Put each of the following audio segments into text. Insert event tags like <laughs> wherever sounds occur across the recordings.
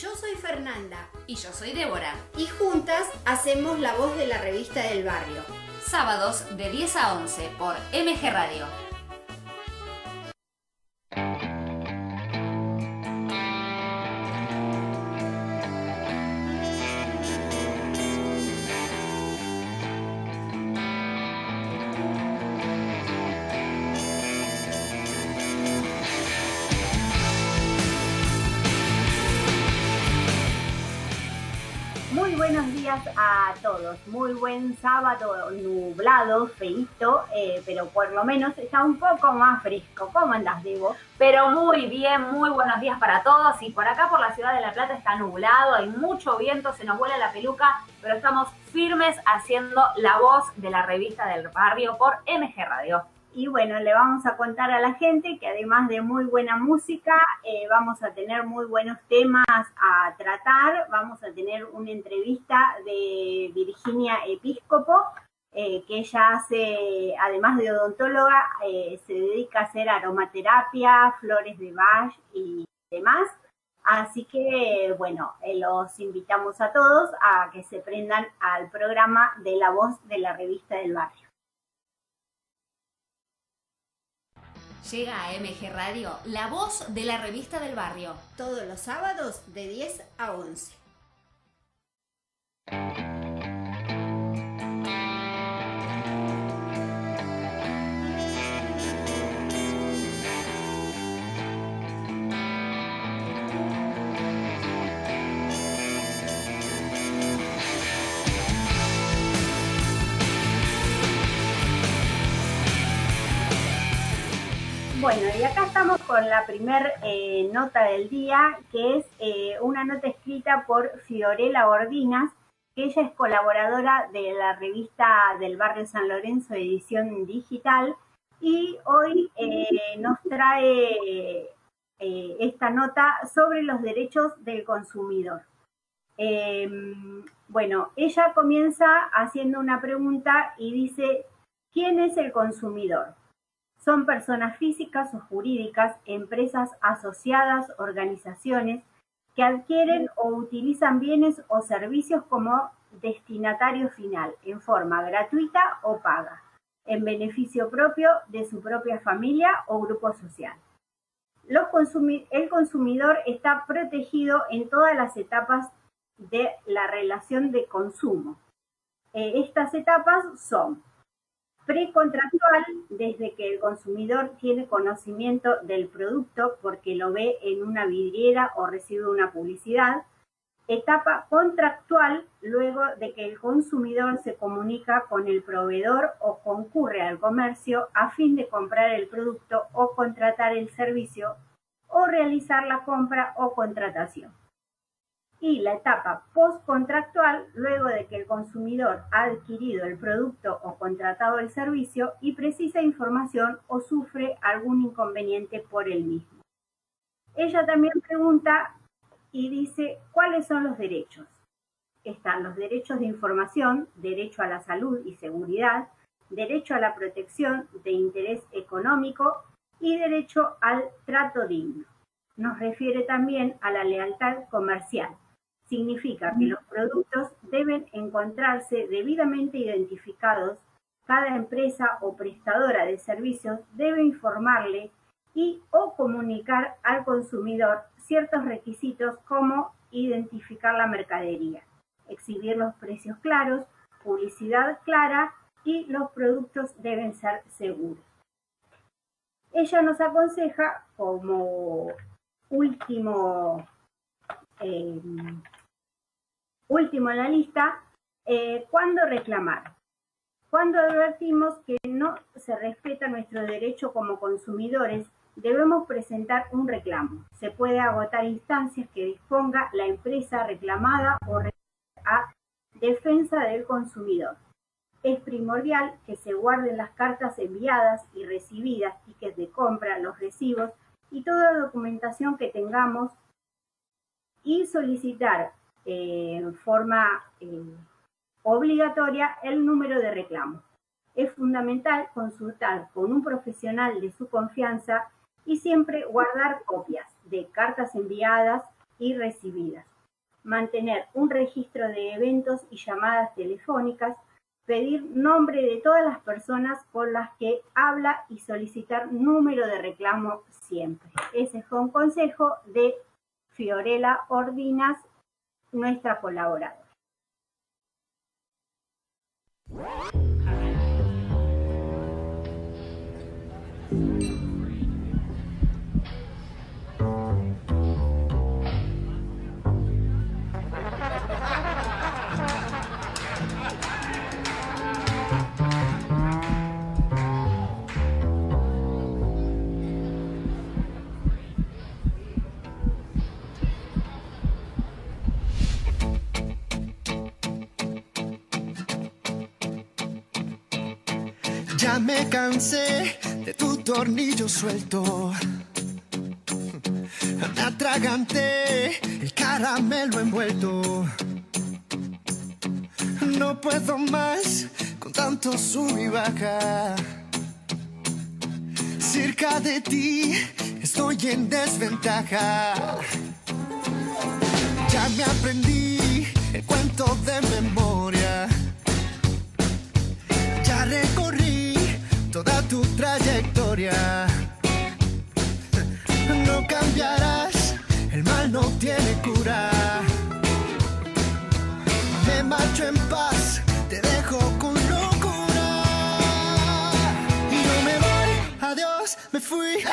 Yo soy Fernanda. Y yo soy Débora. Y juntas hacemos la voz de la revista del barrio. Sábados de 10 a 11 por MG Radio. Muy buen sábado, nublado, feito, eh, pero por lo menos está un poco más fresco. ¿Cómo andas, Diego? Pero muy bien, muy buenos días para todos. Y por acá, por la ciudad de La Plata, está nublado, hay mucho viento, se nos vuela la peluca, pero estamos firmes haciendo la voz de la revista del barrio por MG Radio. Y bueno, le vamos a contar a la gente que además de muy buena música, eh, vamos a tener muy buenos temas a tratar. Vamos a tener una entrevista de Virginia Episcopo, eh, que ella hace, además de odontóloga, eh, se dedica a hacer aromaterapia, flores de Bach y demás. Así que, bueno, los invitamos a todos a que se prendan al programa de La Voz de la Revista del Barrio. Llega a MG Radio, la voz de la revista del barrio. Todos los sábados de 10 a 11. Bueno, y acá estamos con la primer eh, nota del día, que es eh, una nota escrita por Fiorella Ordinas, que ella es colaboradora de la revista del barrio San Lorenzo, edición digital, y hoy eh, nos trae esta nota sobre los derechos del consumidor. Em, bueno, ella comienza haciendo una pregunta y dice, ¿quién es el consumidor? Son personas físicas o jurídicas, empresas asociadas, organizaciones que adquieren o utilizan bienes o servicios como destinatario final, en forma gratuita o paga, en beneficio propio de su propia familia o grupo social. el consumidor está protegido en todas las etapas de la relación de consumo. Eh, estas etapas son Precontractual, desde que el consumidor tiene conocimiento del producto porque lo ve en una vidriera o recibe una publicidad. Etapa contractual, luego de que el consumidor se comunica con el proveedor o concurre al comercio a fin de comprar el producto o contratar el servicio o realizar la compra o contratación y la etapa postcontractual luego de que el consumidor ha adquirido el producto o contratado el servicio y precisa información o sufre algún inconveniente por el mismo. Ella también pregunta y dice cuáles son los derechos. Están los derechos de información, derecho a la salud y seguridad, derecho a la protección de interés económico y derecho al trato digno. Nos refiere también a la lealtad comercial significa que los productos deben encontrarse debidamente identificados. Cada empresa o prestadora de servicios debe informarle y o comunicar al consumidor ciertos requisitos como identificar la mercadería, exhibir los precios claros, publicidad clara y los productos deben ser seguros. Ella nos aconseja como último eh, Último en la lista, eh, ¿cuándo reclamar? Cuando advertimos que no se respeta nuestro derecho como consumidores, debemos presentar un reclamo. Se puede agotar instancias que disponga la empresa reclamada o a defensa del consumidor. Es primordial que se guarden las cartas enviadas y recibidas, tickets de compra, los recibos y toda documentación que tengamos y solicitar en forma eh, obligatoria el número de reclamo. Es fundamental consultar con un profesional de su confianza y siempre guardar copias de cartas enviadas, y recibidas, mantener un registro de eventos y llamadas telefónicas, pedir nombre de todas las personas con las que habla y solicitar número de reclamo siempre. Ese fue un consejo de Fiorella Ordinas, nuestra colaboradora. Me cansé de tu tornillo suelto. Me atraganté el caramelo envuelto. No puedo más con tanto sub y baja. Cerca de ti estoy en desventaja. Ya me aprendí el cuento de memoria. Trayectoria. No cambiarás, el mal no tiene cura. Me marcho en paz, te dejo con locura. Y no me voy, adiós, me fui,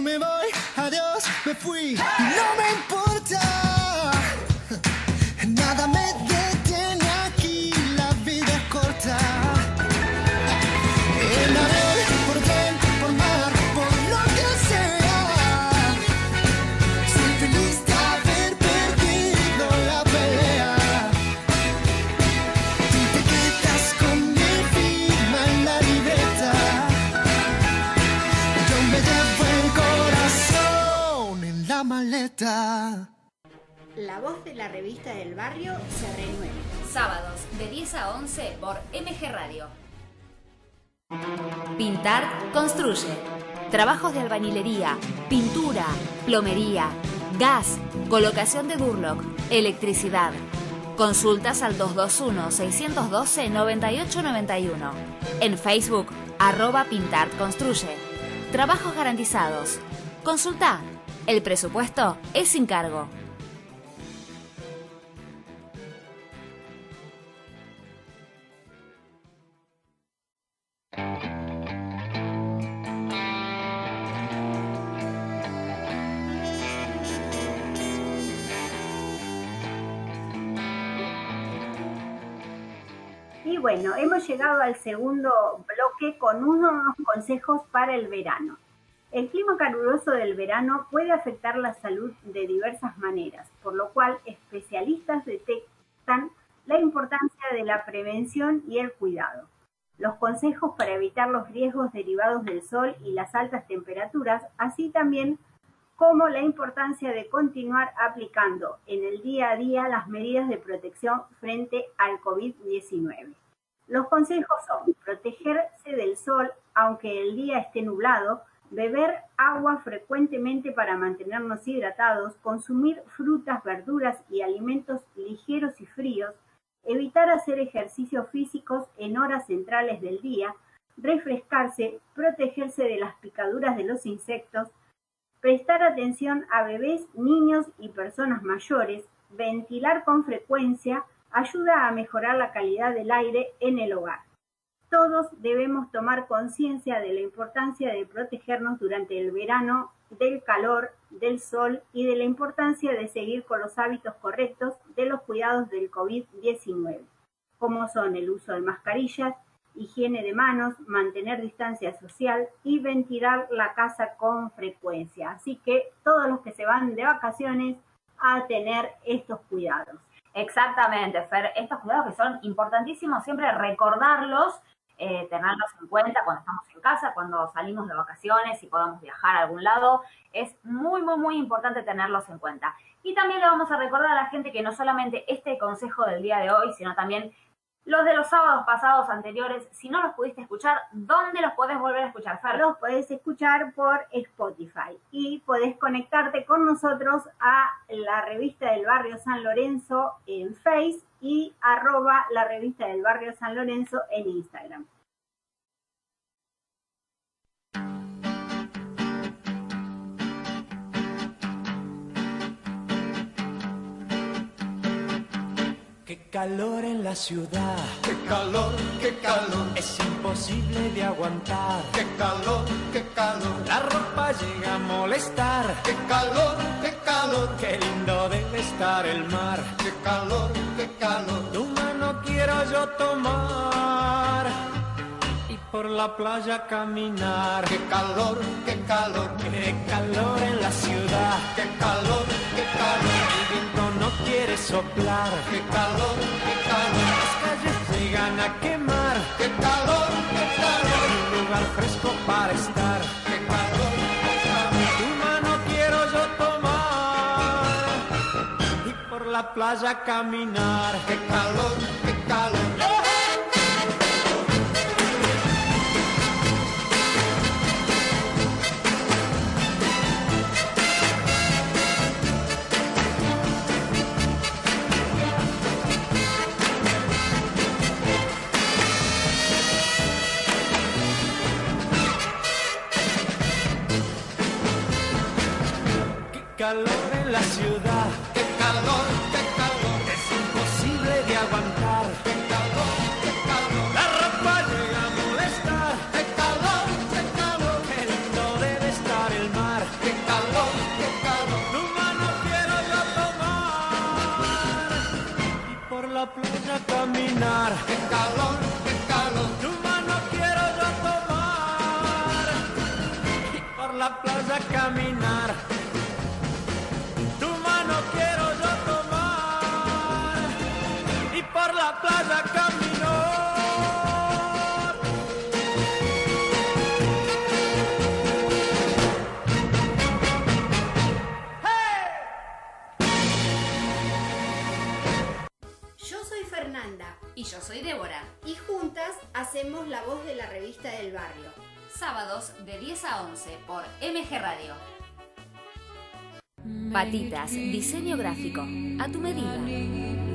me voy, adiós, me fui no me importa. La voz de la revista del barrio se renueva. Sábados de 10 a 11 por MG Radio. Pintar construye. Trabajos de albañilería, pintura, plomería, gas, colocación de Durlock, electricidad. Consultas al 221-612-9891. En Facebook, arroba Pintar Construye. Trabajos garantizados. Consulta. El presupuesto es sin cargo. Y bueno, hemos llegado al segundo bloque con unos consejos para el verano. El clima caluroso del verano puede afectar la salud de diversas maneras, por lo cual especialistas detectan la importancia de la prevención y el cuidado. Los consejos para evitar los riesgos derivados del sol y las altas temperaturas, así también como la importancia de continuar aplicando en el día a día las medidas de protección frente al COVID-19. Los consejos son protegerse del sol aunque el día esté nublado, beber agua frecuentemente para mantenernos hidratados, consumir frutas, verduras y alimentos ligeros y fríos, evitar hacer ejercicios físicos en horas centrales del día, refrescarse, protegerse de las picaduras de los insectos, prestar atención a bebés, niños y personas mayores, ventilar con frecuencia, ayuda a mejorar la calidad del aire en el hogar. Todos debemos tomar conciencia de la importancia de protegernos durante el verano del calor, del sol y de la importancia de seguir con los hábitos correctos de los cuidados del COVID-19, como son el uso de mascarillas, higiene de manos, mantener distancia social y ventilar la casa con frecuencia. Así que todos los que se van de vacaciones a tener estos cuidados. Exactamente, Fer, estos cuidados que son importantísimos, siempre recordarlos eh, tenerlos en cuenta cuando estamos en casa, cuando salimos de vacaciones y podamos viajar a algún lado. Es muy, muy, muy importante tenerlos en cuenta. Y también le vamos a recordar a la gente que no solamente este consejo del día de hoy, sino también los de los sábados pasados anteriores, si no los pudiste escuchar, ¿dónde los puedes volver a escuchar? Los puedes escuchar por Spotify y podés conectarte con nosotros a la revista del barrio San Lorenzo en Face y arroba la revista del barrio San Lorenzo en Instagram. Qué calor en la ciudad, Qué calor, qué calor, es imposible de aguantar. qué calor, qué calor, La ropa llega a molestar. qué calor, qué calor, Qué lindo debe estar el mar. qué calor, qué calor. Tu mano quiero yo tomar y por la playa caminar. Qué calor, qué calor, Qué calor en la ciudad, qué calor, qué calor, el viento no quiere soplar. qué calor, qué calor, Las calles llegan a quemar. qué calor, qué calor, Un lugar fresco para estar. qué calor, qué calor. Tu mano quiero yo tomar y por la playa caminar. Qué calor, qué calor. Calor en la ciudad, Qué calor, qué calor, es imposible de aguantar. qué calor, qué calor, La ropa llega a molestar. qué calor, qué calor, Qué lindo debe estar el mar. qué calor, qué calor. Tu mano quiero yo tomar y por la playa caminar. Qué calor, qué calor, Tu mano quiero yo tomar y por la playa caminar. Caminar. Yo soy Fernanda Y yo soy Débora. y juntas hacemos la voz de la revista del barrio. Sábados de 10 a 11 por MG Radio. Patitas, diseño gráfico, a tu medida.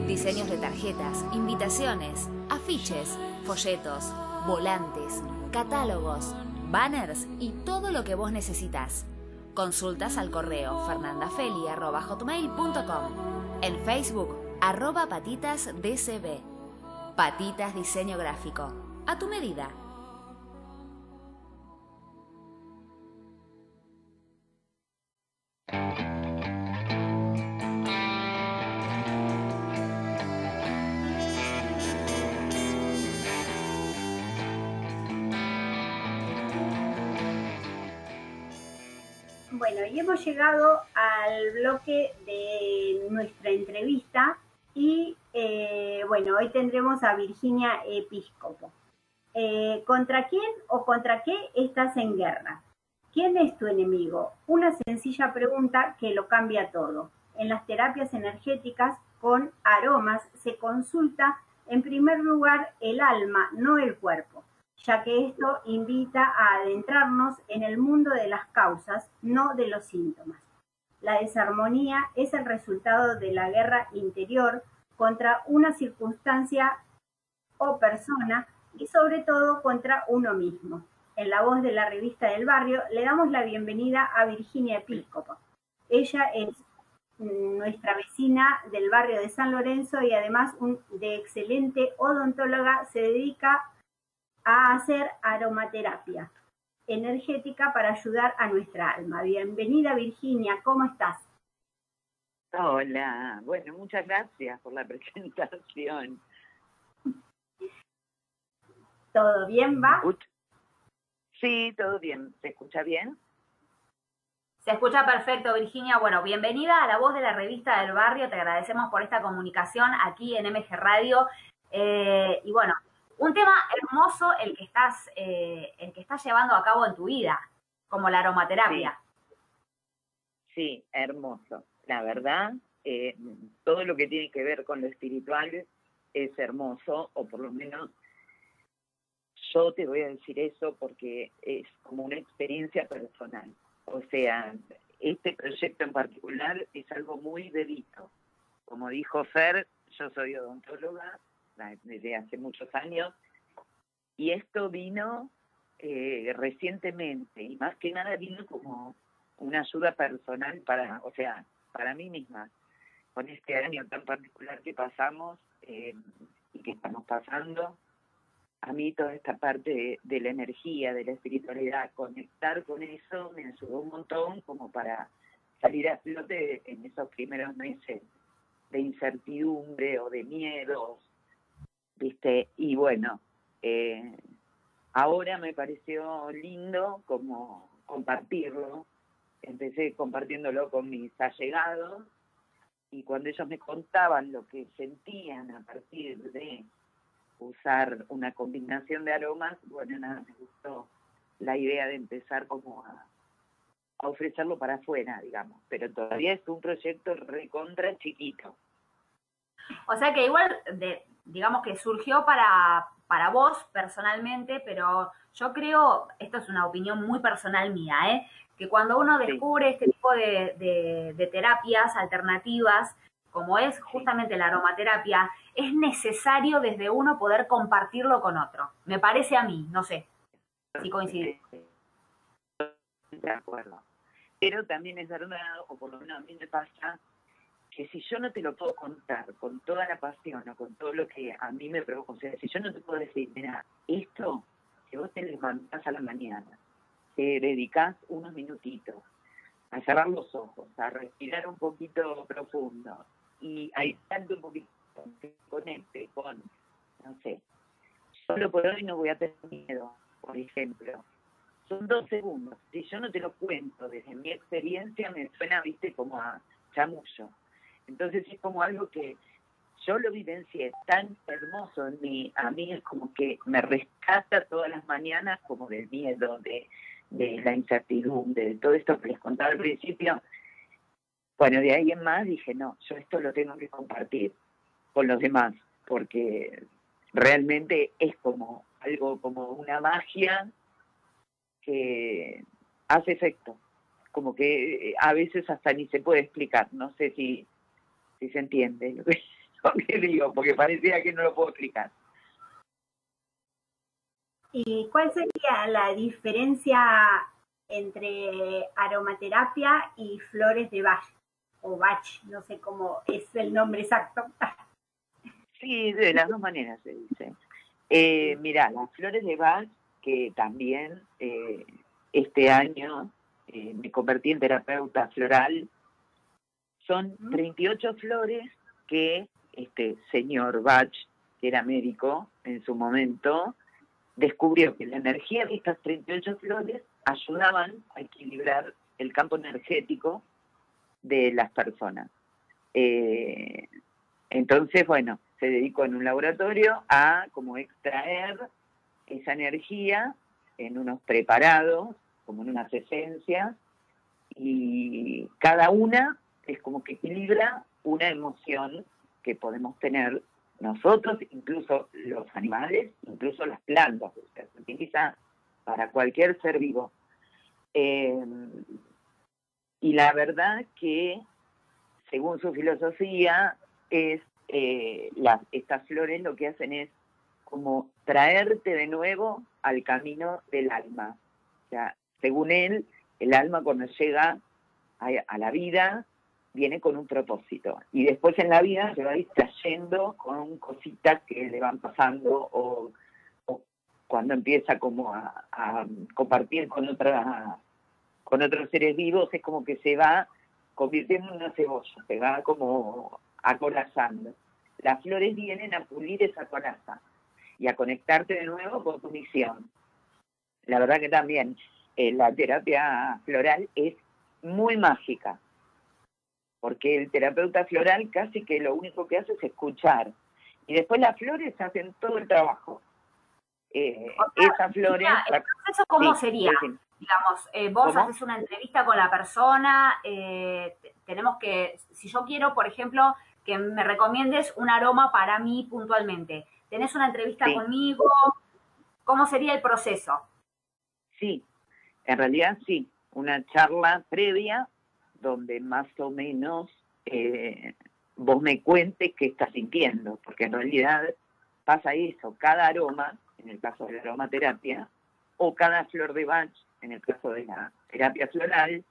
Diseños de tarjetas, invitaciones, afiches, folletos, volantes, catálogos, banners y todo lo que vos necesitas. Consultas al correo fernandafeli.com. En Facebook, arroba patitasdcb. Patitas Diseño Gráfico. A tu medida. Bueno, y hemos llegado al bloque de nuestra entrevista y eh, bueno, hoy tendremos a Virginia Episcopo. Eh, ¿Contra quién o contra qué estás en guerra? ¿Quién es tu enemigo? Una sencilla pregunta que lo cambia todo. En las terapias energéticas con aromas se consulta en primer lugar el alma, no el cuerpo ya que esto invita a adentrarnos en el mundo de las causas, no de los síntomas. La desarmonía es el resultado de la guerra interior contra una circunstancia o persona y sobre todo contra uno mismo. En la voz de la revista del barrio le damos la bienvenida a Virginia Episcopo. Ella es nuestra vecina del barrio de San Lorenzo y además de excelente odontóloga, se dedica a hacer aromaterapia energética para ayudar a nuestra alma. Bienvenida Virginia, ¿cómo estás? Hola, bueno, muchas gracias por la <laughs> presentación. ¿Todo bien, va? Sí, todo bien. ¿Se escucha bien? Se escucha perfecto, Virginia. Bueno, bienvenida a la voz de la revista del barrio. Te agradecemos por esta comunicación aquí en MG Radio. Eh, y bueno, un tema hermoso el que estás, eh, el que estás llevando a cabo en tu vida, como la aromaterapia. Sí, hermoso. La verdad, eh, todo lo que tiene que ver con lo espiritual es hermoso, o por lo menos yo te voy a decir eso porque es como una experiencia personal. O sea, este proyecto en particular es algo muy dedito. Como dijo Fer, yo soy odontóloga, desde hace muchos años. Y esto vino eh, recientemente y más que nada vino como una ayuda personal para, o sea, para mí misma, con este año tan particular que pasamos eh, y que estamos pasando. A mí toda esta parte de, de, la energía, de la espiritualidad, conectar con eso me ayudó un montón como para salir a flote en esos primeros meses de incertidumbre o de miedos ¿viste? Y bueno, eh, ahora me pareció lindo como compartirlo. Empecé compartiéndolo con mis allegados y cuando ellos me contaban lo que sentían a partir de usar una combinación de aromas, bueno, nada, me gustó la idea de empezar como a, a ofrecerlo para afuera, digamos, pero todavía es un proyecto recontra chiquito. O sea que igual de, digamos que surgió para, para vos personalmente, pero yo creo, esto es una opinión muy personal mía, ¿eh? que cuando uno descubre este tipo de, de, terapias alternativas, como es justamente la aromaterapia, es necesario desde uno poder compartirlo con otro. Me parece a mí, no sé si coincide. De acuerdo. Pero también es verdad, o por lo menos a mí me pasa, que si yo no te lo puedo contar con toda la pasión o con todo lo que a mí me provoca, o sea, si yo no te puedo decir, mira, esto, si vos te levantás a la mañana, te dedicás unos minutitos a cerrar los ojos, a respirar un poquito profundo y a tanto un poquito, que conecte con, no sé, solo por hoy no voy a tener miedo, por ejemplo. Son dos segundos. Si yo no te lo cuento desde mi experiencia, me suena, viste, como a chamullo entonces es como algo que yo lo vivencié tan hermoso en mí, a mí es como que me rescata todas las mañanas como del miedo, de, de la incertidumbre, de todo esto que les contaba al principio. Bueno, de ahí en más dije, no, yo esto lo tengo que compartir con los demás, porque realmente es como algo como una magia que hace efecto, como que a veces hasta ni se puede explicar, no sé si si se entiende <laughs> lo que, digo, porque parecía que no lo puedo explicar. ¿Y cuál sería la diferencia entre aromaterapia y flores de Bach? O Bach, no sé cómo es el nombre exacto. Sí, de las dos maneras se dice. Eh, mira, las flores de Bach, que también eh, este año eh, me convertí en terapeuta floral son 38 flores que este señor Bach, que era médico en su momento, descubrió que la energía de estas 38 flores ayudaban a equilibrar el campo energético de las personas. Eh, entonces, bueno, se dedicó en un laboratorio a como extraer esa energía en unos preparados, como en unas esencias, y cada una es como que equilibra una emoción que podemos tener nosotros, incluso los animales, incluso las plantas, se utiliza para cualquier ser vivo. Eh, y la verdad que, según su filosofía, es eh, estas flores lo que hacen es como traerte de nuevo al camino del alma. O sea, según él, el alma cuando llega a la vida viene con un propósito y después en la vida se va distrayendo con cositas que le van pasando o, cuando empieza como a, a, compartir con otra con otros seres vivos es como que se va convirtiendo en una cebolla, se va como acorazando. Las flores vienen a pulir esa coraza y a conectarte de nuevo con tu misión. La verdad que también eh, la terapia floral es muy mágica, porque el terapeuta floral casi que lo único que hace es escuchar. Y después las flores hacen todo el trabajo. Eh, esas flores... ¿Eso cómo sería? Digamos, eh, vos haces una entrevista con la persona, eh, tenemos que, si yo quiero, por ejemplo, que me recomiendes un aroma para mí puntualmente, ¿tenés una entrevista Sí. conmigo? ¿Cómo sería el proceso? Sí, en realidad sí, una charla previa donde más o menos eh, vos me cuentes qué estás sintiendo, porque en realidad pasa eso, cada aroma, en el caso de la aromaterapia, o cada flor de Bach, en el caso de la terapia floral,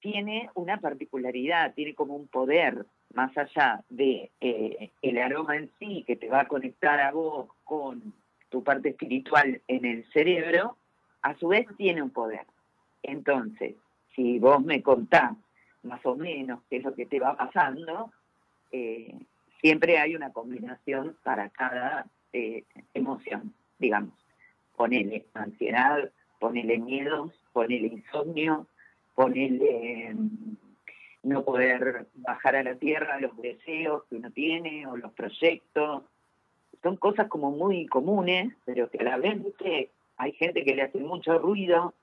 tiene una particularidad, tiene como un poder, más allá de eh, el aroma en sí, que te va a conectar a vos con tu parte espiritual en el cerebro, a su vez tiene un poder. Entonces, si vos me contás más o menos qué es lo que te va pasando, eh, siempre hay una combinación para cada eh, emoción, digamos. Ponele ansiedad, ponele miedos, ponele insomnio, ponele eh, no poder bajar a la tierra los deseos que uno tiene o los proyectos. Son cosas como muy comunes, pero que a la vez hay gente que le hace mucho ruido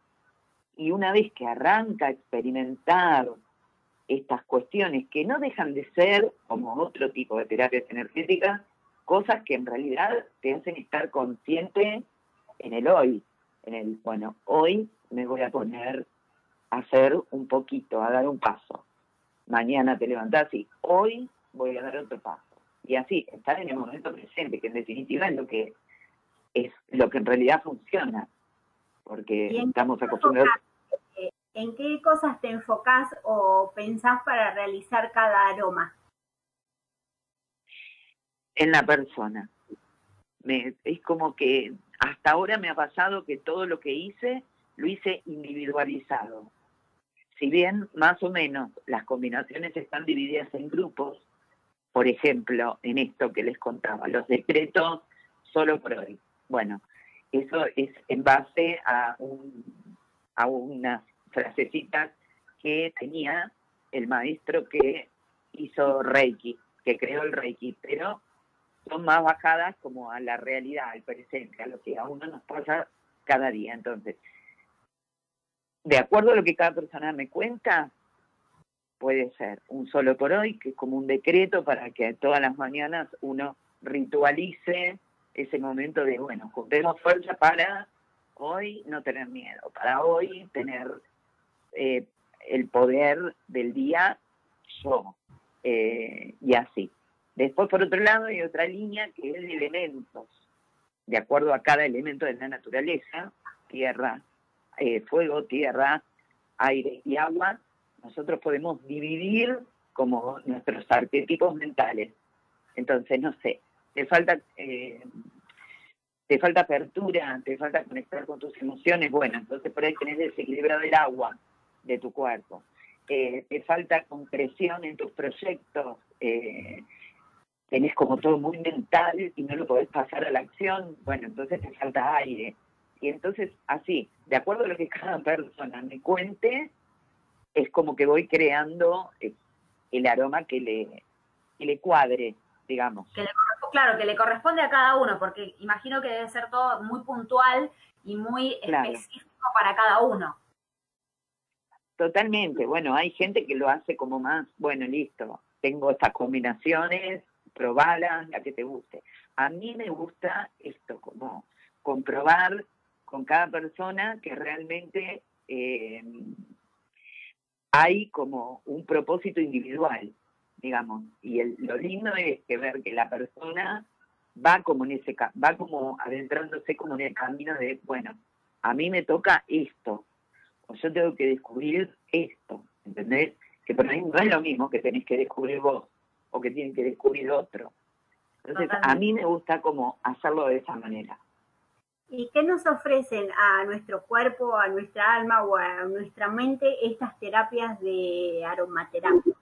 y una vez que arranca a experimentar estas cuestiones que no dejan de ser, como otro tipo de terapias energéticas, cosas que en realidad te hacen estar consciente en el hoy, en el, bueno, hoy me voy a poner a hacer un poquito, a dar un paso. Mañana te levantás y hoy voy a dar otro paso. Y así, estar en el momento presente, que en definitiva es lo que es lo que en realidad funciona, porque ¿Y en estamos acostumbrados ¿En qué cosas te enfocás o pensás para realizar cada aroma? en la persona. Es como que hasta ahora me ha pasado que todo lo que hice lo hice individualizado. Si bien más o menos las combinaciones están divididas en grupos, por ejemplo, en esto que les contaba, los decretos solo por hoy. Bueno, eso es en base a, un, a unas frasecitas que tenía el maestro que hizo Reiki, que creó el Reiki, pero son más bajadas como a la realidad, al presente, a lo que a uno nos pasa cada día. Entonces, de acuerdo a lo que cada persona me cuenta, puede ser un solo por hoy, que es como un decreto para que todas las mañanas uno ritualice ese momento de, bueno, juntemos fuerza para hoy no tener miedo, para hoy tener eh, el poder del día yo, eh, y así. Después, por otro lado, hay otra línea que es de elementos, de acuerdo a cada elemento de la naturaleza, tierra, eh, fuego, tierra, aire y agua, nosotros podemos dividir como nuestros arquetipos mentales. Entonces, no sé, te falta, eh, te falta apertura, te falta conectar con tus emociones, bueno, entonces por ahí tenés desequilibrado el agua de tu cuerpo. Eh, te falta concreción en tus proyectos, eh, tenés como todo muy mental y no lo podés pasar a la acción, bueno, entonces te falta aire. Y entonces, así, de acuerdo a lo que cada persona me cuente, es como que voy creando eh, el aroma que le, que le cuadre, digamos. Que le claro, que le corresponde a cada uno, porque imagino que debe ser todo muy puntual y muy Claro. específico para cada uno. Totalmente. Bueno, hay gente que lo hace como más, bueno, listo, tengo estas combinaciones, probalas, la que te guste. A mí me gusta esto, como comprobar con cada persona que realmente eh, hay como un propósito individual, digamos. Y el- lo lindo es que ver que la persona va como en ese va como adentrándose como en el camino de, bueno, a mí me toca esto, o yo tengo que descubrir esto, ¿entendés? Que por ahí no es lo mismo que tenés que descubrir vos o que tiene que descubrir otro. Entonces, a mí me gusta como hacerlo de esa manera. ¿Y qué nos ofrecen a nuestro cuerpo, a nuestra alma o a nuestra mente estas terapias de aromaterapia?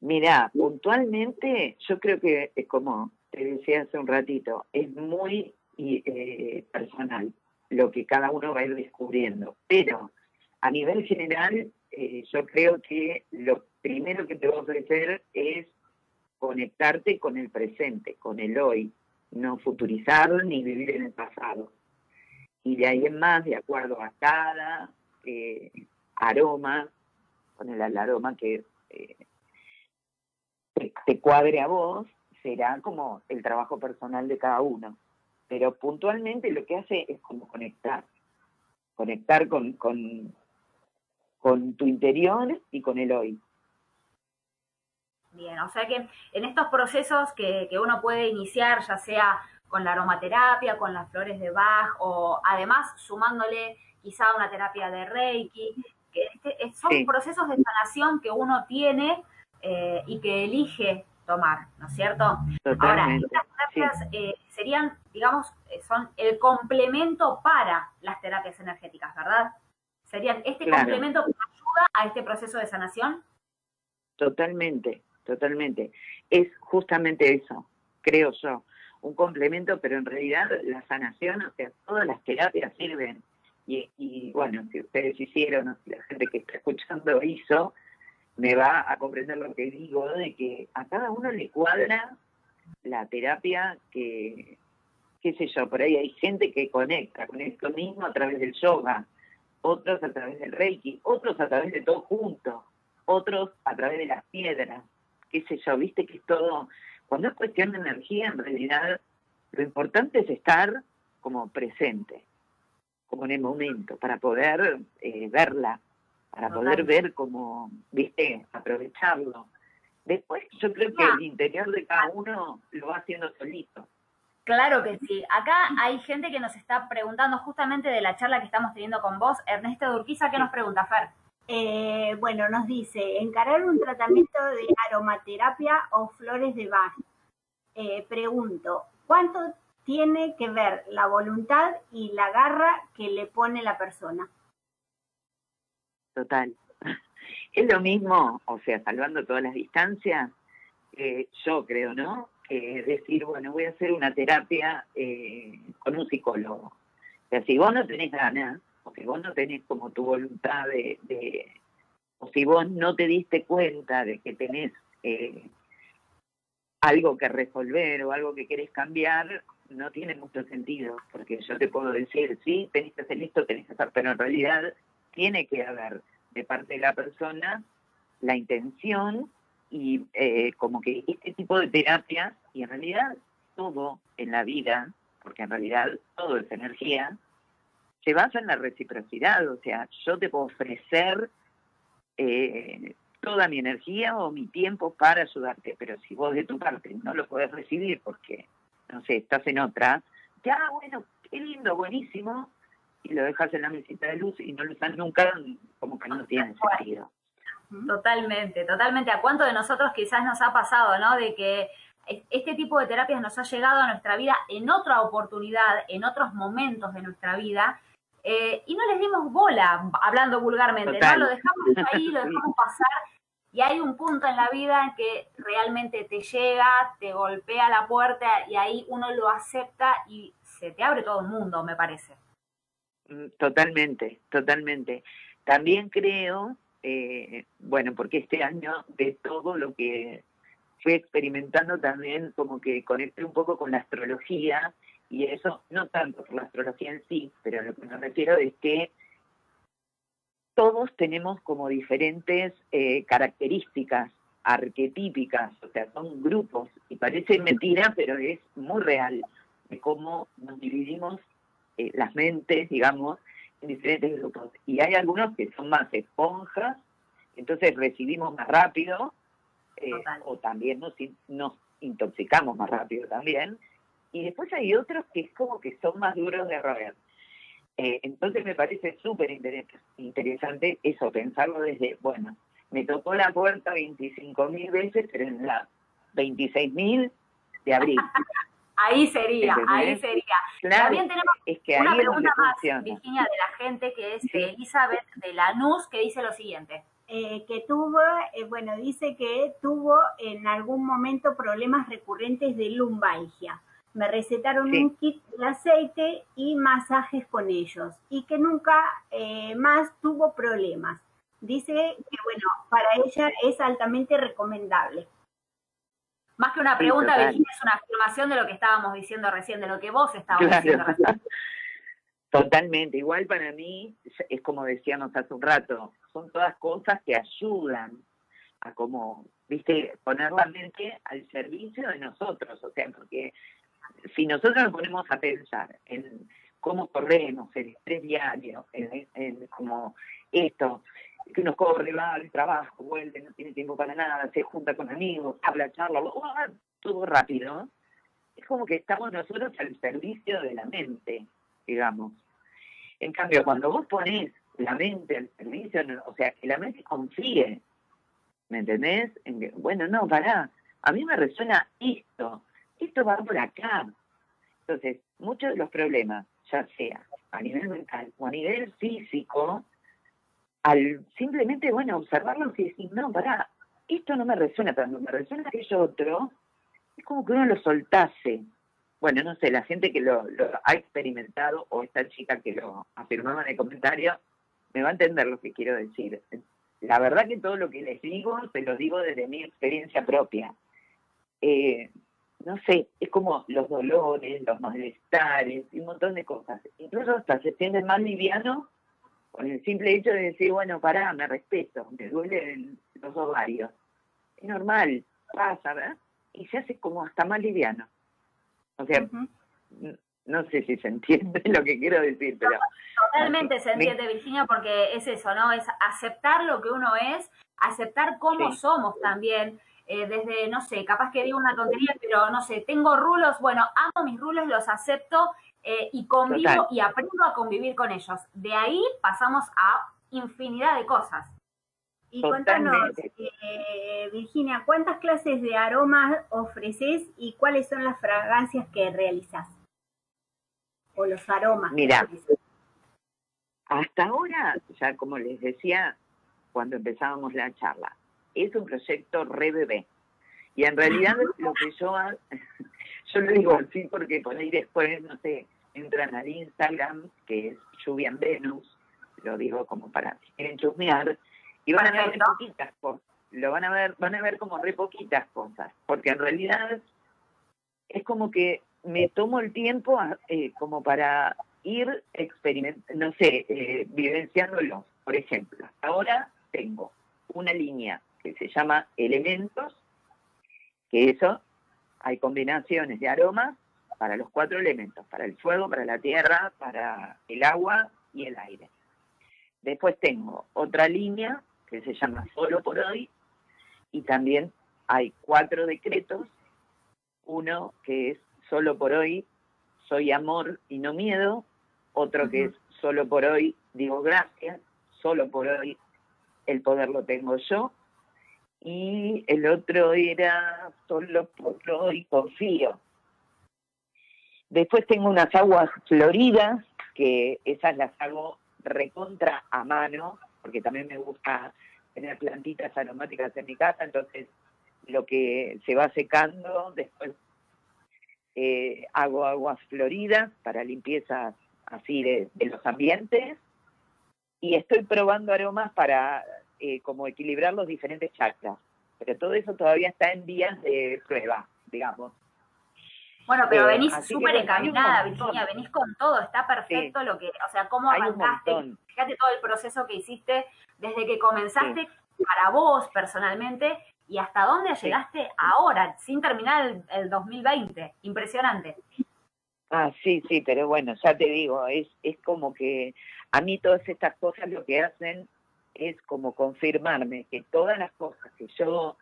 Mira, puntualmente yo creo que es como te decía hace un ratito, es muy eh, personal lo que cada uno va a ir descubriendo. Pero a nivel general, eh, yo creo que lo primero que te va a ofrecer es conectarte con el presente, con el hoy, no futurizar ni vivir en el pasado. Y de ahí en más, de acuerdo a cada eh, aroma, con el, aroma que eh, te cuadre a vos, será como el trabajo personal de cada uno. Pero puntualmente lo que hace es como conectar, conectar con, con, con tu interior y con el hoy. Bien, o sea que en estos procesos que, que uno puede iniciar, ya sea con la aromaterapia, con las flores de Bach, o además sumándole quizá una terapia de Reiki, que este- son Sí. procesos de sanación que uno tiene eh, y que elige tomar, ¿no es cierto? Ahora, Totalmente. estas terapias eh, serían, digamos, eh, son el complemento para las terapias energéticas, ¿verdad? Serían este Claro. complemento que ayuda a este proceso de sanación. Totalmente, totalmente. Es justamente eso, creo yo, un complemento, pero en realidad la sanación, o sea, todas las terapias sirven. Y, y bueno, si ustedes hicieron, o si la gente que está escuchando hizo, me va a comprender lo que digo, de que a cada uno le cuadra la terapia que, qué sé yo, por ahí hay gente que conecta con esto mismo a través del yoga, otros a través del reiki, otros a través de todo junto otros a través de las piedras, qué sé yo, viste que es todo, cuando es cuestión de energía, en realidad lo importante es estar como presente, como en el momento, para poder eh, verla, para poder ver como, viste, aprovecharlo. Después yo creo que el interior de cada uno lo va haciendo solito. Claro que sí. Acá hay gente que nos está preguntando justamente de la charla que estamos teniendo con vos. Ernesto de Urquiza, ¿qué nos pregunta, Fer? Eh, bueno, nos dice, encarar un tratamiento de aromaterapia o flores de Bach. Eh, pregunto, ¿cuánto tiene que ver la voluntad y la garra que le pone la persona? Total. Es lo mismo, o sea, salvando todas las distancias, eh, yo creo, ¿no? Que decir, bueno, voy a hacer una terapia eh, con un psicólogo. O sea, si vos no tenés ganas, o si vos no tenés como tu voluntad de, de- o si vos no te diste cuenta de que tenés eh, algo que resolver o algo que querés cambiar, no tiene mucho sentido, porque yo te puedo decir, sí, tenés que hacer esto, tenés que hacer, pero en realidad tiene que haber de parte de la persona la intención y eh, como que este tipo de terapias, y en realidad todo en la vida, porque en realidad todo es energía, se basa en la reciprocidad, o sea, yo te puedo ofrecer eh, toda mi energía o mi tiempo para ayudarte, pero si vos de tu parte no lo podés recibir porque, no sé, estás en otra, ya, bueno, qué lindo, buenísimo, y lo dejas en la mesita de luz y no lo usas nunca, como que no tiene sentido. Totalmente, totalmente. ¿A cuánto de nosotros quizás nos ha pasado, ¿no? De que es- este tipo de terapias nos ha llegado a nuestra vida en otra oportunidad, en otros momentos de nuestra vida, eh, y no les dimos bola, hablando vulgarmente, Total. ¿no? Lo dejamos ahí, lo dejamos <laughs> pasar, y hay un punto en la vida en que realmente te llega, te golpea la puerta, y ahí uno lo acepta y se te abre todo un mundo, me parece. Mm, Totalmente, totalmente. También creo, eh, bueno, porque este año de todo lo que fui experimentando también como que conecté un poco con la astrología y eso no tanto por la astrología en sí, pero lo que me refiero es que todos tenemos como diferentes eh, características arquetípicas, o sea, son grupos, y parece mentira, pero es muy real, de cómo nos dividimos eh, las mentes, digamos, en diferentes grupos. Y hay algunos que son más esponjas, entonces recibimos más rápido, eh, o también nos, nos intoxicamos más rápido también. Y después hay otros que es como que son más duros de roer. Eh, entonces me parece súper interes- interesante eso, pensarlo desde, bueno, me tocó la puerta 25 mil veces, pero en la 26 mil de abril. <laughs> Ahí sería, ahí sería. Claro, También tenemos es que una pregunta más, funciona. Virginia, de la gente, que es Sí. de Elizabeth de Lanús, que dice lo siguiente. eh, que tuvo, eh, bueno, dice que tuvo en algún momento problemas recurrentes de lumbalgia. Me recetaron Sí. un kit de aceite y masajes con ellos y que nunca eh, más tuvo problemas. Dice que, bueno, para ella es altamente recomendable. Más que una pregunta. Virginia, es una afirmación de lo que estábamos diciendo recién, de lo que vos estabas Claro. diciendo recién. <laughs> Totalmente. Igual para mí, es como decíamos hace un rato, son todas cosas que ayudan a como, viste, poner la mente al servicio de nosotros. O sea, porque si nosotros nos ponemos a pensar en cómo corremos, el estrés diario, en, en como esto, que uno corre, va al trabajo, vuelve, no tiene tiempo para nada, se junta con amigos, habla, charla, todo rápido. Es como que estamos nosotros al servicio de la mente, digamos. En cambio, cuando vos ponés la mente al servicio, o sea, que la mente confíe, ¿me entendés? En que, bueno, no, pará, a mí me resuena esto, esto va por acá. Entonces, muchos de los problemas, ya sea a nivel mental o a nivel físico, al simplemente, bueno, observarlos y decir, no, pará, esto no me resuena tanto, me resuena aquello otro, es como que uno lo soltase. Bueno, no sé, la gente que lo, ha experimentado o esta chica que lo afirmaba en el comentario, me va a entender lo que quiero decir. La verdad que todo lo que les digo, se lo digo desde mi experiencia propia. Eh, no sé, es como los dolores, los malestares un montón de cosas. Incluso hasta se sienten más livianos con el simple hecho de decir, bueno, pará, me respeto, me duelen los ovarios. Es normal, pasa, ¿verdad? Y se hace como hasta más liviano. O sea, no sé si se entiende <laughs> lo que quiero decir, pero Totalmente se Me- entiende, Virginia, porque es eso, ¿no? Es aceptar lo que uno es, aceptar cómo Sí. somos también. eh, desde, no sé, capaz que digo una tontería, pero no sé, tengo rulos, bueno, amo mis rulos, los acepto eh, y convivo Total. y aprendo a convivir con ellos. De ahí pasamos a infinidad de cosas. Y cuéntanos, Totalmente. eh, Virginia, ¿cuántas clases de aromas ofreces y cuáles son las fragancias que realizas? O los aromas. que Mira. realizas. hasta ahora, ya como les decía cuando empezábamos la charla, es un proyecto re bebé. Y en realidad <laughs> lo que yo <laughs> yo lo digo así porque por ahí después, no sé, entran al Instagram, que es Lluvia en Venus, lo digo como para si quieren chusmear, y van a ver re poquitas cosas. Lo van a ver, van a ver como re poquitas cosas, porque en realidad es como que me tomo el tiempo eh, como para ir experimentando, no sé, eh, vivenciándolo. Por ejemplo, ahora tengo una línea que se llama elementos, que eso hay combinaciones de aromas para los cuatro elementos, para el fuego, para la tierra, para el agua y el aire. Después tengo otra línea que se llama Solo por hoy y también hay cuatro decretos, uno que es Solo por hoy, soy amor y no miedo, otro que es Solo por hoy, digo gracias, solo por hoy, el poder lo tengo yo, y el otro era Solo por hoy, confío. Después tengo unas aguas floridas, que esas las hago recontra a mano, porque también me gusta tener plantitas aromáticas en mi casa, entonces lo que se va secando, después eh, hago aguas floridas para limpieza así de, los ambientes y estoy probando aromas para eh, como equilibrar los diferentes chakras. Pero todo eso todavía está en vías de prueba, digamos. Bueno, pero Eh, venís súper encaminada. Virginia, venís con todo, está perfecto lo que, o sea, cómo arrancaste, fíjate todo el proceso que hiciste desde que comenzaste para vos personalmente y hasta dónde llegaste ahora, sin terminar el, el 2020. Impresionante. Ah, sí, sí, pero bueno, ya te digo, es, es como que a mí todas estas cosas lo que hacen es como confirmarme que todas las cosas que yo,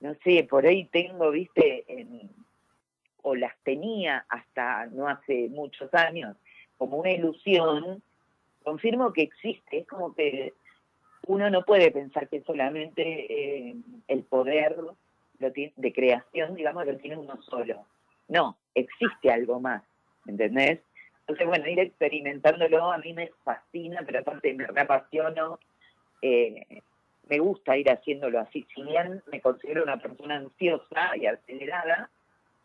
no sé, por ahí tengo, viste, en- o las tenía hasta no hace muchos años, como una ilusión, confirmo que existe, es como que uno no puede pensar que solamente eh, el poder lo tiene- de creación, digamos, lo tiene uno solo. No, existe algo más, ¿entendés? Entonces, bueno, ir experimentándolo a mí me fascina, pero aparte me reapasiono. eh, me gusta ir haciéndolo así. Si bien me considero una persona ansiosa y acelerada,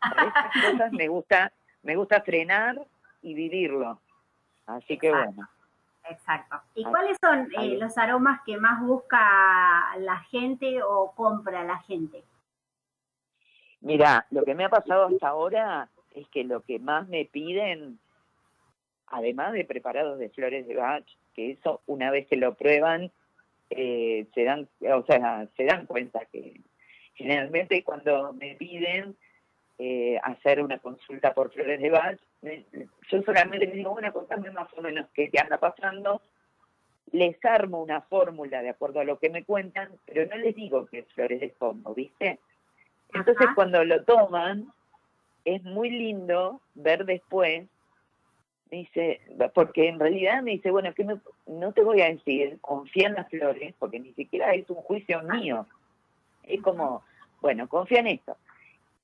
estas cosas me gusta, me gusta frenar y vivirlo. Así que Exacto. bueno. Exacto. ¿Y cuáles son eh, los aromas que más busca la gente o compra la gente? Mira, lo que me ha pasado hasta ahora es que lo que más me piden, además de preparados de flores de Bach, que eso una vez que lo prueban, eh, se dan, o sea, se dan cuenta que generalmente cuando me piden eh, hacer una consulta por flores de Bach, me- yo solamente les digo, bueno, contame más o menos qué te anda pasando, les armo una fórmula de acuerdo a lo que me cuentan, pero no les digo que es flores de fondo, ¿viste? Entonces Ajá. cuando lo toman, es muy lindo ver después, me dice, porque en realidad me dice, bueno, que no te voy a decir, confía en las flores, porque ni siquiera es un juicio mío. Es como, bueno, confía en esto.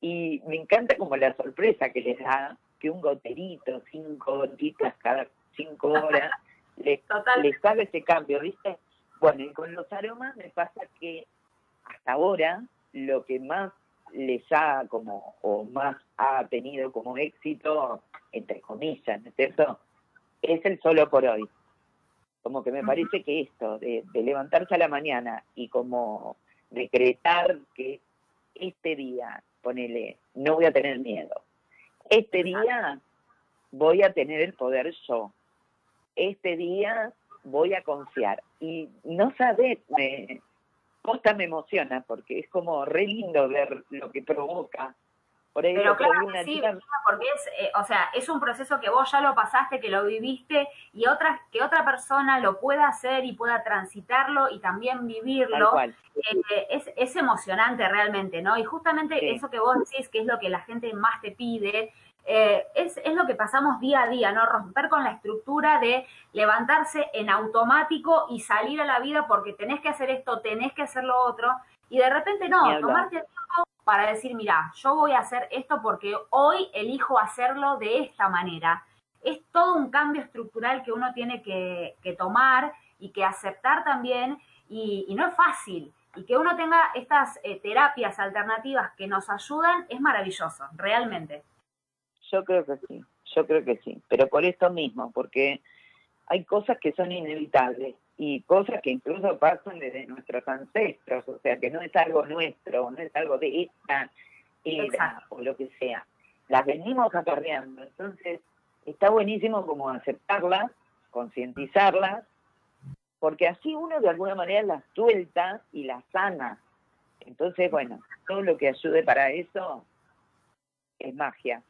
Y me encanta como la sorpresa que les da que un goterito, cinco gotitas cada cinco horas, <laughs> les, les ese cambio, ¿viste? Bueno, y con los aromas me pasa que hasta ahora lo que más les ha como, o más ha tenido como éxito, entre comillas, ¿no es cierto? Es el solo por hoy. Como que me parece que esto, de, de levantarse a la mañana y como decretar que este día, ponele, no voy a tener miedo. Este día voy a tener el poder yo. Este día voy a confiar. Y no sabes, me, posta me emociona porque es como re lindo ver lo que provoca. Por ahí Pero claro que sí, chica- porque es, eh, o sea, es un proceso que vos ya lo pasaste, que lo viviste y otra, que otra persona lo pueda hacer y pueda transitarlo y también vivirlo. eh, es, es emocionante realmente, ¿no? Y justamente Sí. eso que vos decís, que es lo que la gente más te pide, eh, es, es lo que pasamos día a día, ¿no? Romper con la estructura de levantarse en automático y salir a la vida porque tenés que hacer esto, tenés que hacer lo otro, y de repente no, tomarte tiempo para decir, mira, yo voy a hacer esto porque hoy elijo hacerlo de esta manera. Es todo un cambio estructural que uno tiene que, tomar y que aceptar también, y, y no es fácil. Y que uno tenga estas eh, terapias alternativas que nos ayudan es maravilloso, realmente. Yo creo que sí, yo creo que sí, pero por esto mismo, porque hay cosas que son inevitables y cosas que incluso pasan desde nuestros ancestros, o sea, que no es algo nuestro, no es algo de esta era Exacto. o lo que sea. Las venimos acarreando, entonces está buenísimo como aceptarlas, concientizarlas, porque así uno de alguna manera las suelta y las sana. Entonces, bueno, todo lo que ayude para eso es magia.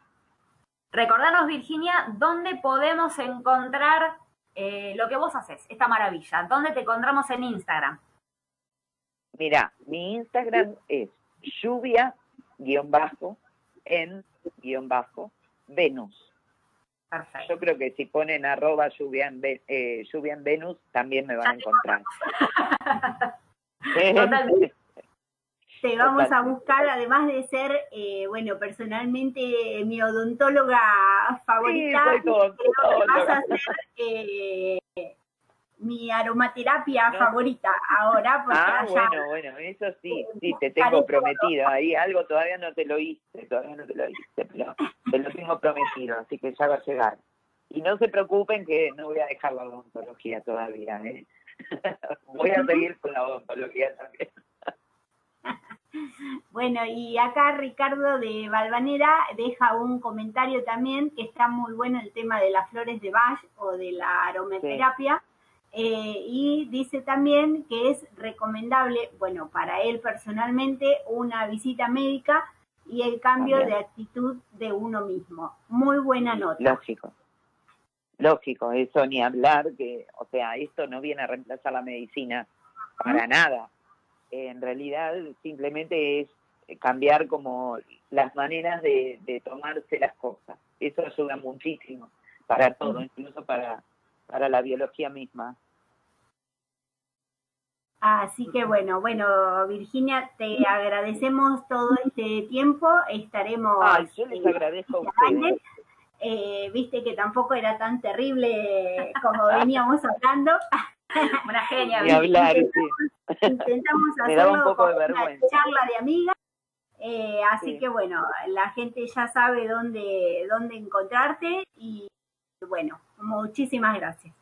Recordanos, Virginia, dónde podemos encontrar eh, lo que vos haces, esta maravilla. ¿Dónde te encontramos en Instagram? Mira, mi Instagram es lluvia guion bajo en guion bajo Venus. Perfecto. Yo creo que si ponen arroba lluvia en, eh, lluvia en Venus también me van a encontrar. Totalmente. Te vamos a buscar, además de ser, eh, bueno, personalmente mi odontóloga Sí, favorita, soy todo, que vas a todo. ser eh, mi aromaterapia favorita ahora. Porque ah, allá, bueno, bueno, eso sí, sí, te tengo prometido. Ahí algo todavía no te lo hice, todavía no te lo hice, pero te lo tengo prometido, así que ya va a llegar. Y no se preocupen que no voy a dejar la odontología todavía, ¿eh? <laughs> voy a seguir con la odontología también. <laughs> Bueno, y acá Ricardo de Valvanera deja un comentario también que está muy bueno el tema de las flores de Bach o de la aromaterapia. Eh, y dice también que es recomendable, bueno, para él personalmente, una visita médica y el cambio de actitud de uno mismo. Muy buena nota. Lógico. Lógico, eso ni hablar, que, o sea, esto no viene a reemplazar la medicina para nada en realidad simplemente es cambiar como las maneras de, tomarse las cosas. Eso ayuda muchísimo para todo, incluso para, para la biología misma. Así que bueno, bueno, Virginia, te agradecemos todo este tiempo. Estaremos. Ay, yo les agradezco a ustedes. Eh, viste que tampoco era tan terrible como veníamos hablando. <laughs> <laughs> Una genia. Y hablar, <laughs> intentamos, hacerlo un poco de vergüenza. una charla de amigas. Eh, así que bueno, la gente ya sabe dónde, dónde encontrarte y bueno, muchísimas gracias.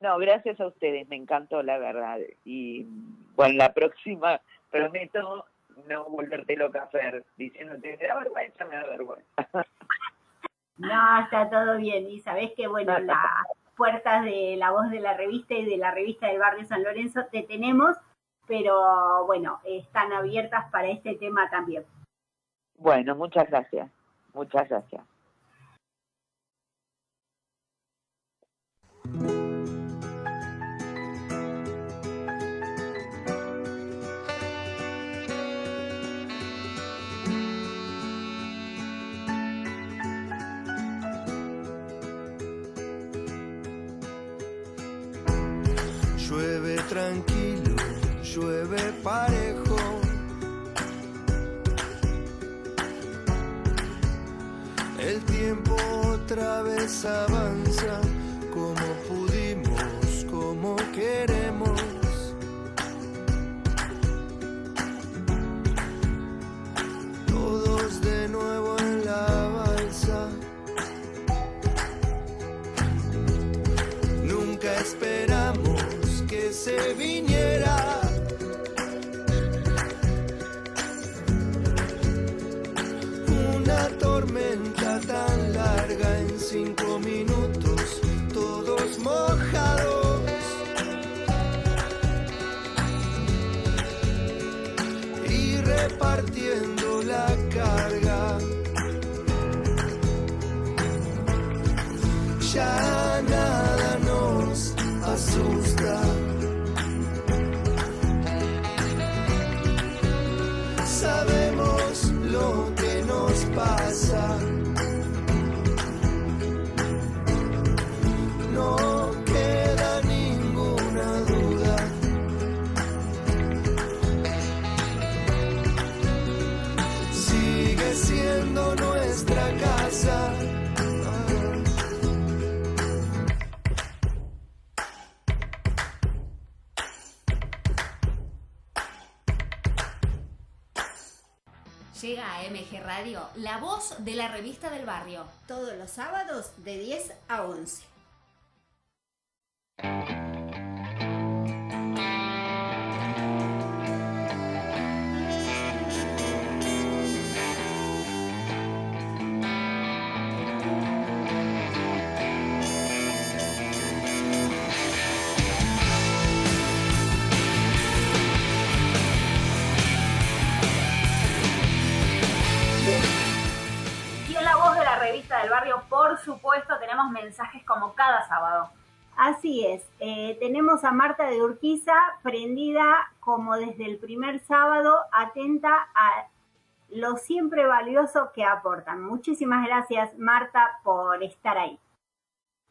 No, gracias a ustedes, me encantó la verdad. Y bueno, la próxima prometo no volverte loca, Fer, diciéndote, me da vergüenza, me da vergüenza. <laughs> No, está todo bien. Y sabés que, bueno, las puertas de la voz de la revista y de la revista del barrio San Lorenzo te tenemos, pero bueno, están abiertas para este tema también. Bueno, muchas gracias. Muchas gracias. Llueve parejo. El tiempo otra vez avanza Una tormenta tan larga en cinco minutos, todos mojados. Radio la voz de la revista del barrio. Todos los sábados de 10 a 11. Del barrio, por supuesto, tenemos mensajes como cada sábado. Así es, eh, tenemos a Marta de Urquiza prendida como desde el primer sábado, atenta a lo siempre valioso que aportan. Muchísimas gracias Marta por estar ahí.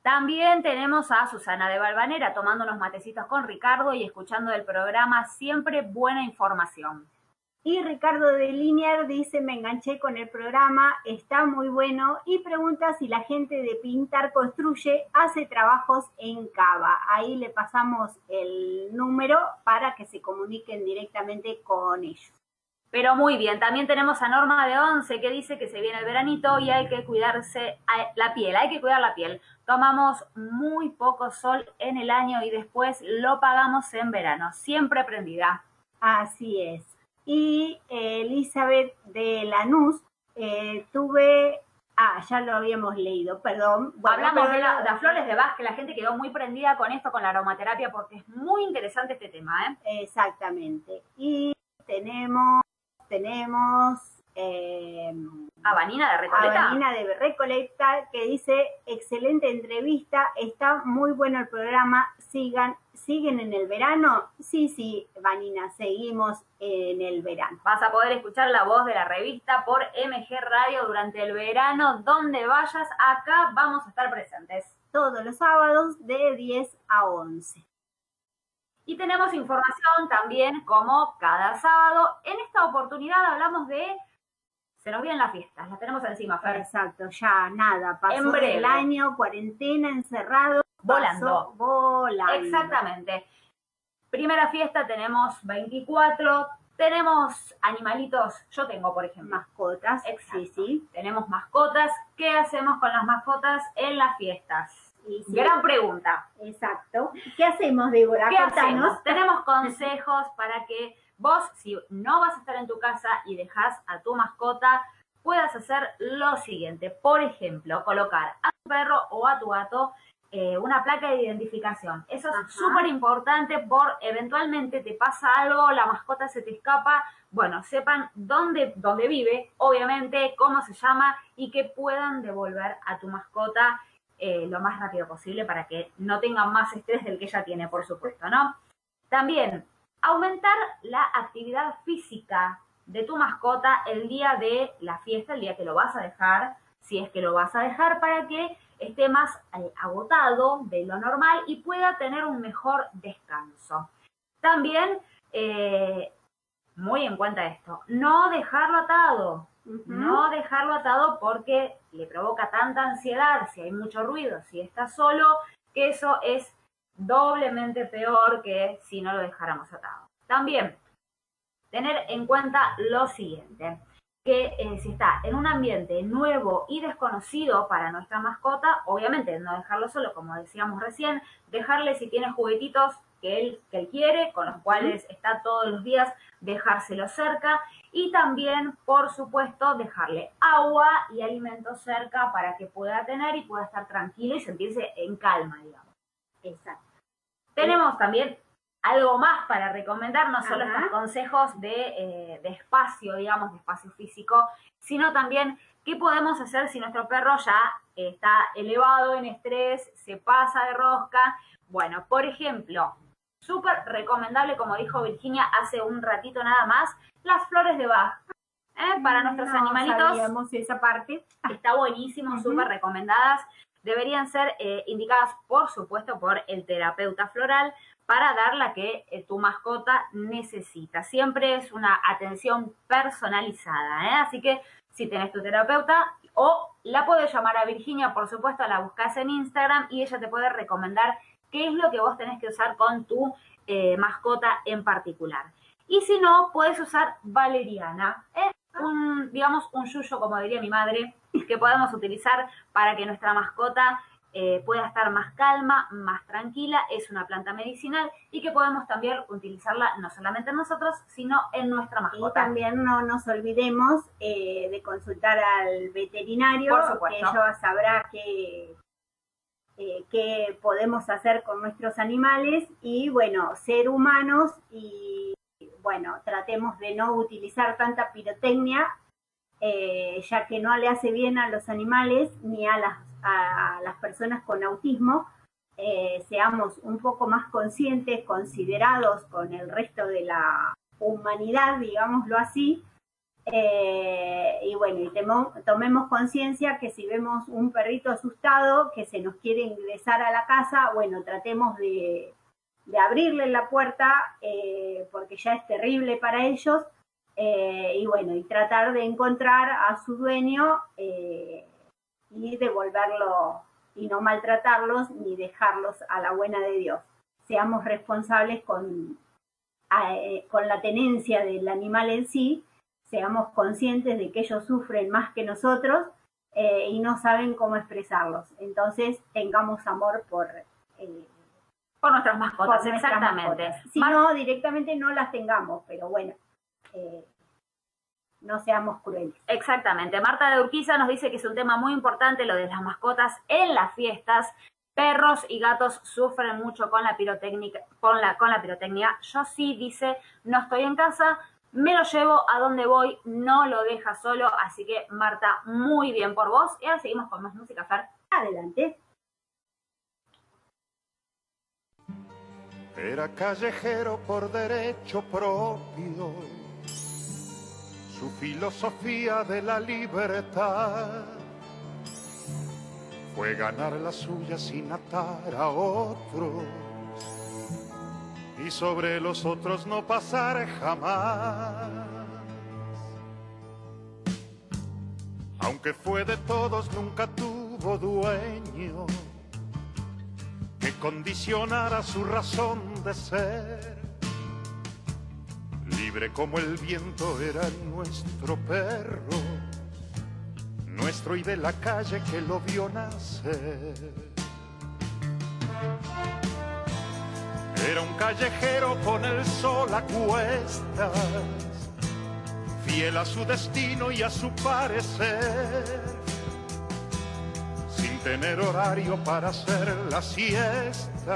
También tenemos a Susana de Balvanera tomando unos matecitos con Ricardo y escuchando el programa Siempre Buena Información. Y Ricardo de Linier dice, me enganché con el programa, está muy bueno y pregunta si la gente de Pintar Construye hace trabajos en Cava. Ahí le pasamos el número para que se comuniquen directamente con ellos. Pero muy bien, también tenemos a Norma de Once que dice que se viene el veranito y hay que cuidarse la piel, hay que cuidar la piel. Tomamos muy poco sol en el año y después lo pagamos en verano, siempre prendida. Así es y eh, Elizabeth de Lanús, eh, tuve, ah, ya lo habíamos leído, perdón. Hablamos de, las flores de Bach, que la gente quedó muy prendida con esto, con la aromaterapia, porque es muy interesante este tema. ¿eh? Exactamente. Y tenemos, tenemos... Eh, a Vanina de Recoleta. A de Recoleta, que dice, excelente entrevista, está muy bueno el programa, sigan ¿Siguen en el verano? Sí, sí, Vanina, seguimos en el verano. Vas a poder escuchar la voz de la revista por MG Radio durante el verano. Donde vayas, acá vamos a estar presentes. Todos los sábados de 10 a 11. Y tenemos información también como cada sábado. En esta oportunidad hablamos de... Se nos vienen las fiestas, las tenemos encima, Fer. Exacto, ya nada, pasó el año, cuarentena, encerrado volando. volando. Exactamente. Primera fiesta tenemos 24, tenemos animalitos, yo tengo por ejemplo. Mascotas, sí, sí. Tenemos mascotas. ¿Qué hacemos con las mascotas en las fiestas? Gran pregunta. Exacto. ¿Qué hacemos, Débora? ¿Qué hacemos? Tenemos consejos para que vos, si no vas a estar en tu casa y dejas a tu mascota, puedas hacer lo siguiente. Por ejemplo, colocar a tu perro o a tu gato eh, una placa de identificación. Eso es súper importante por eventualmente te pasa algo, la mascota se te escapa, bueno, sepan dónde, dónde vive, obviamente, cómo se llama y que puedan devolver a tu mascota eh, lo más rápido posible para que no tengan más estrés del que ella tiene, por supuesto, ¿no? También, aumentar la actividad física de tu mascota el día de la fiesta, el día que lo vas a dejar, si es que lo vas a dejar, para que esté más eh, agotado de lo normal y pueda tener un mejor descanso. También, eh, muy en cuenta esto, no dejarlo atado, no dejarlo atado porque le provoca tanta ansiedad, si hay mucho ruido, si está solo, que eso es doblemente peor que si no lo dejáramos atado. También, tener en cuenta lo siguiente que eh, si está en un ambiente nuevo y desconocido para nuestra mascota, obviamente no dejarlo solo, como decíamos recién, dejarle si tiene juguetitos que él, que él quiere, con los cuales está todos los días, dejárselo cerca y también, por supuesto, dejarle agua y alimentos cerca para que pueda tener y pueda estar tranquilo y sentirse en calma, digamos. Exacto. Tenemos también algo más para recomendar, no solo estos consejos de, eh, de, espacio, digamos, de espacio físico, sino también qué podemos hacer si nuestro perro ya está elevado en estrés, se pasa de rosca. Bueno, por ejemplo, súper recomendable, como dijo Virginia hace un ratito nada más, las flores de Bach. ¿eh? Para nuestros animalitos. esa parte. Está buenísimo, súper recomendadas. Deberían ser eh, indicadas, por supuesto, por el terapeuta floral para dar la que eh, tu mascota necesita. Siempre es una atención personalizada, ¿eh? así que si tenés tu terapeuta o la puedes llamar a Virginia, por supuesto, la buscas en Instagram y ella te puede recomendar qué es lo que vos tenés que usar con tu eh, mascota en particular. Y si no, puedes usar valeriana, un, digamos, un yuyo, como diría mi madre, que podemos utilizar para que nuestra mascota eh, pueda estar más calma, más tranquila, es una planta medicinal y que podemos también utilizarla no solamente en nosotros, sino en nuestra mascota. Y también no nos olvidemos eh, de consultar al veterinario, que ella sabrá qué, eh, qué podemos hacer con nuestros animales y bueno, ser humanos y bueno, tratemos de no utilizar tanta pirotecnia, ya que no le hace bien a los animales ni a las a, las personas con autismo eh, seamos un poco más conscientes, considerados con el resto de la humanidad, digámoslo así, eh, y bueno, y tomemos conciencia que si vemos un perrito asustado que se nos quiere ingresar a la casa, bueno, tratemos de, abrirle la puerta eh, porque ya es terrible para ellos eh, y bueno, y tratar de encontrar a su dueño eh, y devolverlo y no maltratarlos ni dejarlos a la buena de Dios. Seamos responsables con, eh, con la tenencia del animal en sí, seamos conscientes de que ellos sufren más que nosotros y no saben cómo expresarlos. Entonces, tengamos amor por, por nuestras mascotas, exactamente. Si no, directamente no las tengamos, pero bueno, eh, no seamos crueles. Exactamente. Marta de Urquiza nos dice que es un tema muy importante lo de las mascotas en las fiestas. Perros y gatos sufren mucho con la pirotécnica, con la, con la pirotecnia. Yo sí, dice, no estoy en casa, me lo llevo a donde voy, no lo deja solo. Así que, Marta, muy bien por vos. Y ahora seguimos con más música, Fer. Adelante. Era callejero por derecho propio, su filosofía de la libertad fue ganar la suya sin atar a otros y sobre los otros no pasar jamás. Aunque fue de todos, nunca tuvo dueño que condicionara su razón de ser. Como el viento era nuestro perro, nuestro y de la calle que lo vio nacer. Era un callejero con el sol a cuestas, fiel a su destino y a su parecer tener horario para hacer la siesta,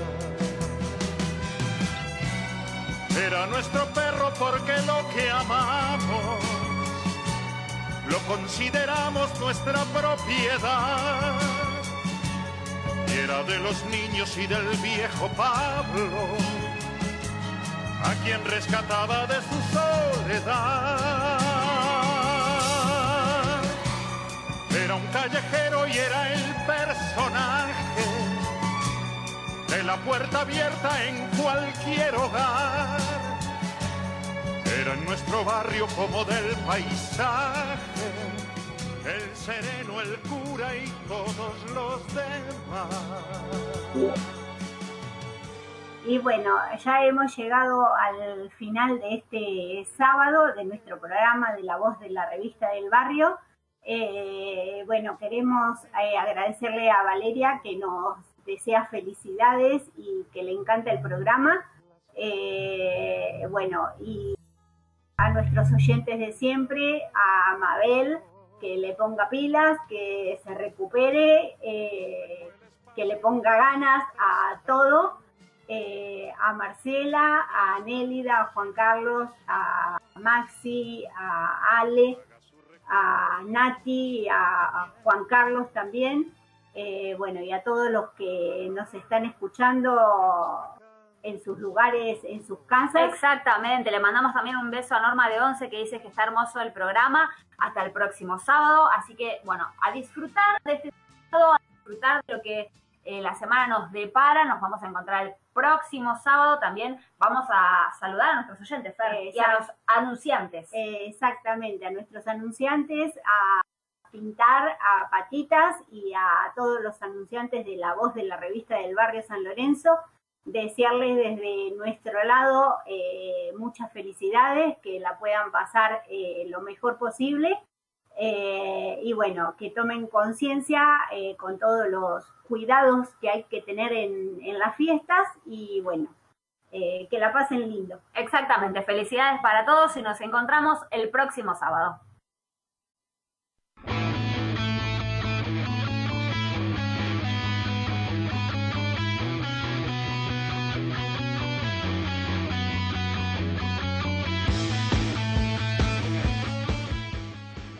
Era nuestro perro porque lo que amamos lo consideramos nuestra propiedad. Era de los niños y del viejo Pablo, a quien rescataba de su soledad. Era un callejero y era el personaje de la puerta abierta en cualquier hogar. Era en nuestro barrio como del paisaje, el sereno, el cura y todos los demás. Y bueno, ya hemos llegado al final de este sábado de nuestro programa de La Voz de la Revista del Barrio. Eh, bueno, queremos eh, agradecerle a Valeria que nos desea felicidades y que le encanta el programa. Eh, bueno, y a nuestros oyentes de siempre, a Mabel, que le ponga pilas, que se recupere, que le ponga ganas a todo. a Marcela, a Nélida, a Juan Carlos, a Maxi, a Ale, a Nati, a, Juan Carlos también, eh, bueno, y a todos los que nos están escuchando en sus lugares, en sus casas. Exactamente, le mandamos también un beso a Norma de Once que dice que está hermoso el programa. Hasta el próximo sábado, así que bueno, a disfrutar de este sábado, a disfrutar de lo que eh, la semana nos depara, nos vamos a encontrar el próximo sábado también vamos a saludar a nuestros oyentes, y a los anunciantes. exactamente, a nuestros anunciantes, a pintar a Patitas y a todos los anunciantes de la voz de la revista del barrio San Lorenzo. Desearles desde nuestro lado eh, muchas felicidades, que la puedan pasar eh, lo mejor posible eh, y bueno, que tomen conciencia con todos los cuidados que hay que tener en, en las fiestas y bueno, eh, que la pasen lindo. Exactamente, felicidades para todos y nos encontramos el próximo sábado.